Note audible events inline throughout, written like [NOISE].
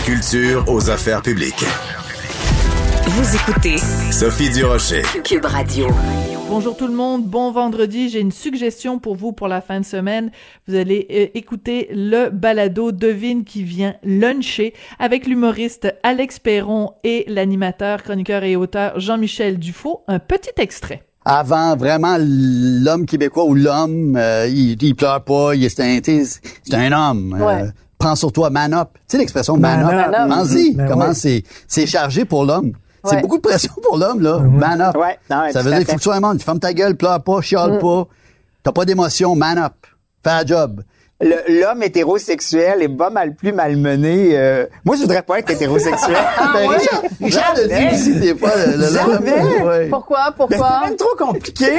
La culture aux affaires publiques. Vous écoutez Sophie Durocher. Cube Radio. Bonjour tout le monde, bon vendredi. J'ai une suggestion pour vous pour la fin de semaine. Vous allez euh, écouter le balado Devine qui vient luncher avec l'humoriste Alex Perron et l'animateur, chroniqueur et auteur Jean-Michel Dufaux. Un petit extrait. Avant, vraiment, l'homme québécois ou l'homme, euh, il, il pleure pas, il un, c'est un homme. euh. Prends sur toi, man up. Tu sais l'expression man, Man up? up. Pense-y, Ben comment ouais. c'est, c'est chargé pour l'homme? C'est Ouais. beaucoup de pression pour l'homme, là. Man up. Ouais, non, ouais, Ça veut dire fait. faut que tu sois un monde. Ferme ta gueule, pleure pas, chiale Mm. pas. T'as pas d'émotion, man up. Fais un job. L'homme hétérosexuel est pas mal plus malmené. euh, Moi, je voudrais pas être hétérosexuel. [LAUGHS] Ben, Richard, Richard le dit aussi des fois. Le, le- Jamais. Ouais. Pourquoi? Ben, Pourquoi? c'est même trop compliqué. [LAUGHS]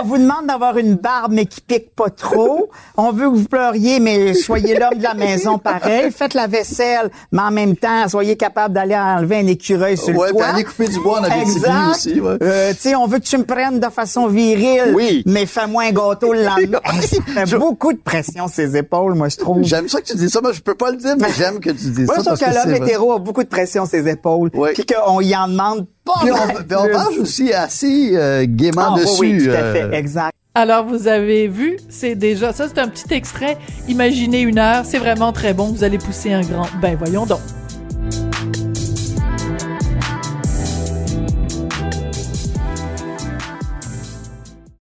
On vous demande d'avoir une barbe, mais qui pique pas trop. On veut que vous pleuriez, mais soyez l'homme de la maison pareil. Faites la vaisselle, mais en même temps, soyez capable d'aller enlever un écureuil sur Ouais, le toit. aller couper du bois en Abitibi aussi, ouais. Euh, tu sais, on veut que tu me prennes de façon virile, Oui. mais fais-moi un gâteau le lendemain. [LAUGHS] Hey, ça fait beaucoup de pression sur ses épaules, moi, je trouve. J'aime ça que tu dis ça, moi je peux pas le dire, mais j'aime que tu dises Moi, ça. je trouve que que l'homme hétéro a beaucoup de pression sur ses épaules, Oui. puis qu'on y en demande Puis on, puis aussi assez euh, gaiement Ah, dessus. oui, tout à euh, fait, exact. Alors, vous avez vu, c'est déjà, ça c'est un petit extrait. Imaginez une heure, c'est vraiment très bon. Vous allez pousser un grand. Ben, voyons donc.